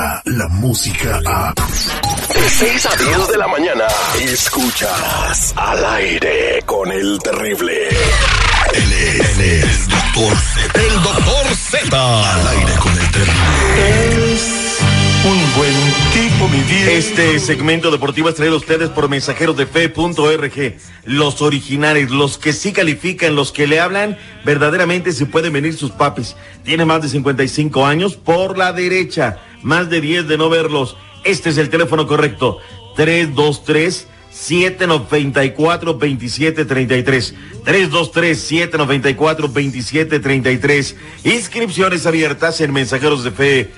llega la música a... De 6 a 10 de la mañana, escuchas al aire con el terrible. Él es, él es Doctor Z. El doctor Z. Al aire con el terrible. Un buen tipo, mi vida. Este segmento deportivo es traído a ustedes por mensajeros de fe.org. Los originales, los que sí califican, los que le hablan, verdaderamente se pueden venir sus papis. Tiene más de 55 años por la derecha, más de 10 de no verlos. Este es el teléfono correcto. 323 794 2733 323 794 2733 Inscripciones abiertas en mensajeros de fe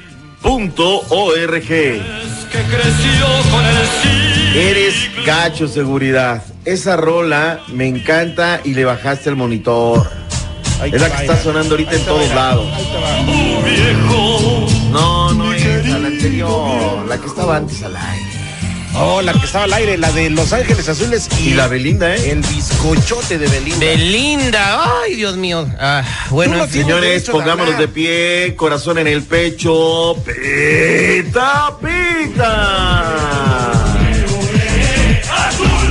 punto org. Eres gacho seguridad. Esa rola me encanta y le bajaste el monitor. Es la que está sonando ahorita en todos lados. No, no es la anterior, la que estaba antes al aire. Oh, la que estaba al aire, la de Los Ángeles Azules y, Y la Belinda, ¿eh? el bizcochote de Belinda. Belinda, ay Dios mío. Ah, bueno, no Señores, de pongámonos de pie, corazón en el pecho. ¡Pita, pita!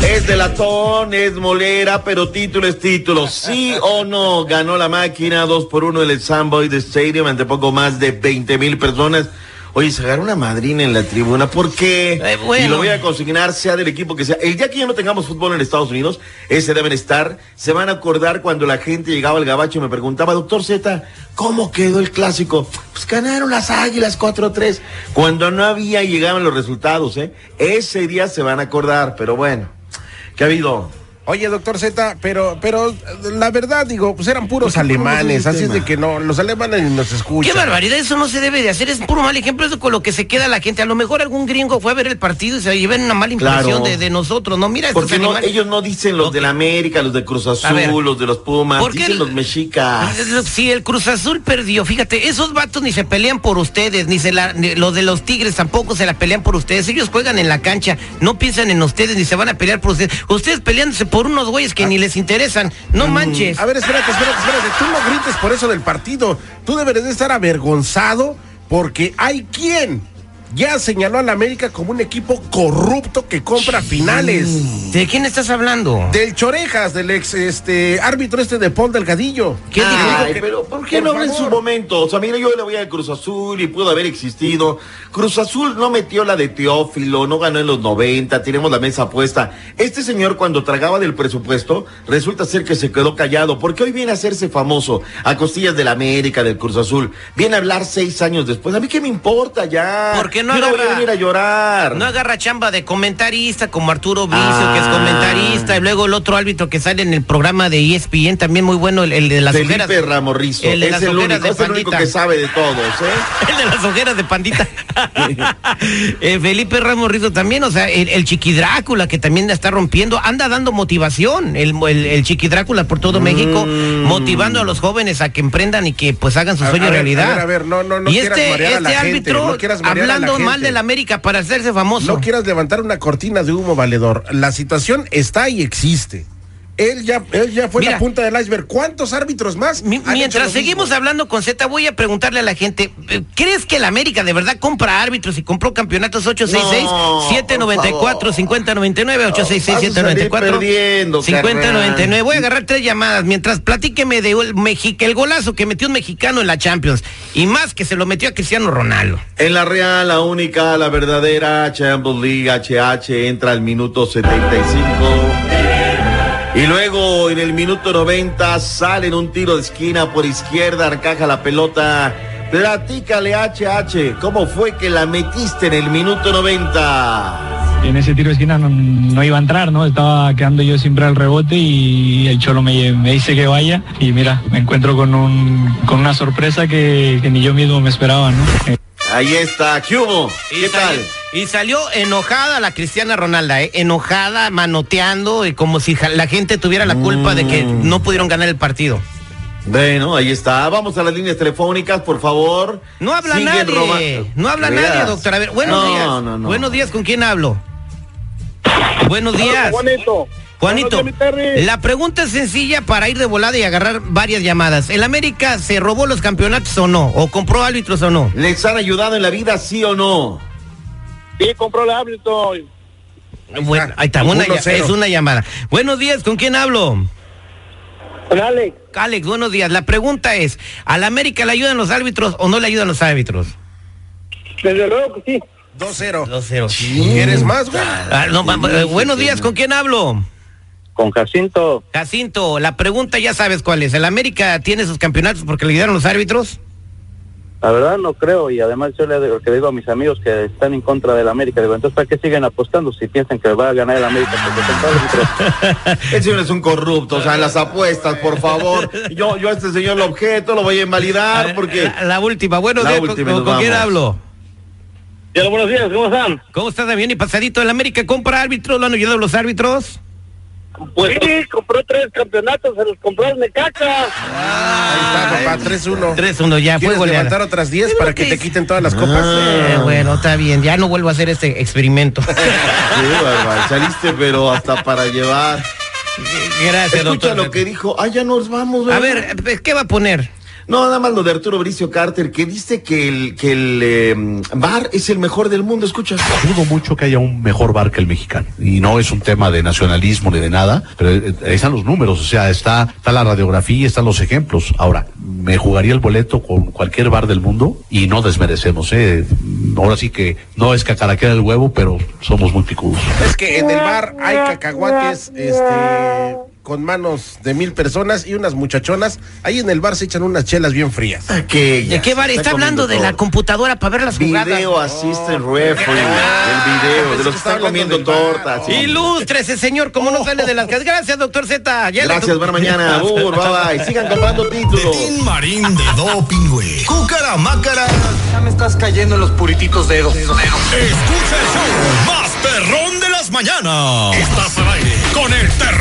Es de latón, es molera, pero título es título. ¿Sí o no? Ganó la máquina 2 por 1 en el Samboy Stadium ante poco más de 20 mil personas. Oye, se agarró una madrina en la tribuna. ¿Por qué? Eh, bueno. Y lo voy a consignar, sea del equipo que sea. El día que ya no tengamos fútbol en Estados Unidos, ese deben estar. Se van a acordar cuando la gente llegaba al gabacho y me preguntaba, doctor Z, ¿cómo quedó el clásico? Pues ganaron las águilas 4-3. Cuando no había llegaban los resultados, ¿eh? Ese día se van a acordar, pero bueno. ¿Qué ha habido? Oye, doctor Z, pero, pero la verdad, digo, pues eran puros ¿Por qué ponemos alemanes, así es de que no, los alemanes ni nos escuchan. Qué barbaridad, eso no se debe de hacer, es puro mal ejemplo, eso con lo que se queda la gente. A lo mejor algún gringo fue a ver el partido y se llevan una mala impresión Claro. de, de nosotros, ¿no? Mira, Porque no, ellos no dicen los Ok. de la América, los de Cruz ver, Azul, los de los Pumas, ¿por qué dicen el- los mexicas. Si el Cruz Azul perdió, fíjate, esos vatos ni se pelean por ustedes, ni se la, ni- los de los Tigres tampoco se la pelean por ustedes. Ellos juegan en la cancha, no piensan en ustedes ni se van a pelear por ustedes. Ustedes peleándose por unos güeyes que ni les interesan. No manches. A ver, espérate, espérate, espérate. Tú no grites por eso del partido. Tú deberías de estar avergonzado porque hay quien ya señaló a la América como un equipo corrupto que compra finales. ¿De quién estás hablando? Del Chorejas, del ex este árbitro este de Paul Delgadillo. ¿Qué dijo? Ay, que- pero ¿por qué por no habla en su momento? O sea, mira, yo le voy al Cruz Azul y pudo haber existido. Cruz Azul no metió la de Teófilo, no ganó en los 90, tenemos la mesa puesta. Este señor cuando tragaba del presupuesto, resulta ser que se quedó callado, porque hoy viene a hacerse famoso a costillas de la América, del Cruz Azul. Viene a hablar seis años después. A mí qué me importa ya. Porque no yo no voy a agarra- venir a llorar. No agarra chamba de comentarista como Arturo Vicio, que es Ah. comentarista, y luego el otro árbitro que sale en el programa de ESPN, también muy bueno, el, el de las Felipe ojeras. Ramorrizo. El de es las el ojeras único, de es el único Pandita. que sabe de todos, ¿eh? El de las ojeras de pandita. Eh, Felipe Ramos Rizo también, o sea, el, el Chiqui Drácula que también la está rompiendo, anda dando motivación, el, el, el Chiqui Drácula por todo México, Mm. motivando a los jóvenes a que emprendan y que pues hagan su A- sueño a ver, realidad. a ver, a ver, no, no, no y quieras este, marear a la este gente, árbitro no quieras marear a la hablando mal gente. de la América para hacerse famoso. No quieras levantar una cortina de humo valedor. La situación está y existe. Él ya, él ya fue Mira. la punta del iceberg. ¿Cuántos árbitros más? Mi- han hecho mientras lo seguimos mismo? hablando con Z, voy a preguntarle a la gente, eh, ¿crees que la América de verdad compra árbitros y compró campeonatos 866-794-5099, Vas a salir 866-794? perdiendo, 5099. Voy a agarrar tres llamadas mientras platíqueme de el, el golazo que metió un mexicano en la Champions y más que se lo metió a Cristiano Ronaldo. En la real, la única, la verdadera Champions League HH entra al minuto 75. Y luego en el minuto 90 sale en un tiro de esquina por izquierda, arcaja la pelota. Platícale HH, ¿cómo fue que la metiste en el minuto 90? en ese tiro de esquina no, no iba a entrar, ¿no? Estaba quedando yo siempre al rebote y el Cholo me, me dice que vaya y mira, me encuentro con, un, con una sorpresa que, que ni yo mismo me esperaba, ¿no? Ahí está, ¿qué hubo? ¿Qué tal? Y salió enojada la Cristiana Ronalda, ¿eh? enojada, manoteando, y como si la gente tuviera la culpa de que Mm. no pudieron ganar el partido. Bueno, ahí está. Vamos a las líneas telefónicas, por favor. No habla nadie, roba- no habla nadie, doctor. A ver, buenos No, días. no, no. Buenos días, ¿con quién hablo? Buenos días. Juanito, Juanito, la pregunta es sencilla para ir de volada y agarrar varias llamadas. ¿El América se robó los campeonatos o no? ¿O compró árbitros o no? ¿Les han ayudado en la vida, sí o no? Sí, compró el árbitro. Bueno, ahí está, una, es una llamada. Buenos días, ¿con quién hablo? Dale. Alex, buenos días. La pregunta es, ¿al América le ayudan los árbitros o no le ayudan los árbitros? Desde luego que sí. 2-0. 2-0. ¿Quieres más, güey? Ah, no, va- buenos días, ¿con quién hablo? Con Jacinto. Jacinto, la pregunta ya sabes cuál es. ¿El América tiene sus campeonatos porque le ayudaron los árbitros? La verdad no creo y además yo le digo, que digo a mis amigos que están en contra del América, digo, entonces ¿para qué siguen apostando si piensan que va a ganar el América? El señor es un corrupto, o sea, en las apuestas, por favor. Yo, yo a este señor lo objeto, lo voy a invalidar porque... La, la última, buenos La ¿con- última, ¿con, con quién hablo? Ya, buenos días, ¿cómo están? ¿Cómo estás, bien y pasadito? ¿El América compra árbitros? ¿Lo han ayudado los árbitros? Pues sí, compró tres campeonatos, se los compró el Necaxa. Ahí está, papá, 3-1. 3-1 ya, fue ¿Quieres goleada. levantar otras 10 Sí, para que que te quiten todas las copas? Eh, bueno, está bien, ya no vuelvo a hacer este experimento. Sí, bárbaro, saliste, pero hasta para llevar. Gracias, Escucha doctor. lo que dijo. Ah, ya nos vamos. A ¿verdad? ver, ¿qué va a poner? No, nada más lo de Arturo Bricio Carter, que dice que el, que el eh, bar es el mejor del mundo. Escucha. Dudo mucho que haya un mejor bar que el mexicano. Y no es un tema de nacionalismo ni de nada, pero eh, ahí están los números, o sea, está, está la radiografía, están los ejemplos. Ahora, me jugaría el boleto con cualquier bar del mundo y no desmerecemos, ¿eh? Ahora sí que no es cacaraquear el huevo, pero somos muy picudos. Es que en el bar hay cacahuates, este, con manos de mil personas y unas muchachonas. Ahí en el bar se echan unas chelas bien frías. Que ¿De qué bar? Está hablando de la computadora para ver las jugadas. Video assistant referee, el video, de los que están comiendo tortas. sí. Ilústrese, señor, como no sale de las casas. Gracias, doctor Z. Ya Gracias, buena mañana. Bur, bye bye. Sigan comprando títulos. Tin Marín de Doping, güey. Cúcara Mácara. Ya me estás cayendo en los purititos dedos. Escucha el show más perrón de las mañanas. Estás al aire con el terrible.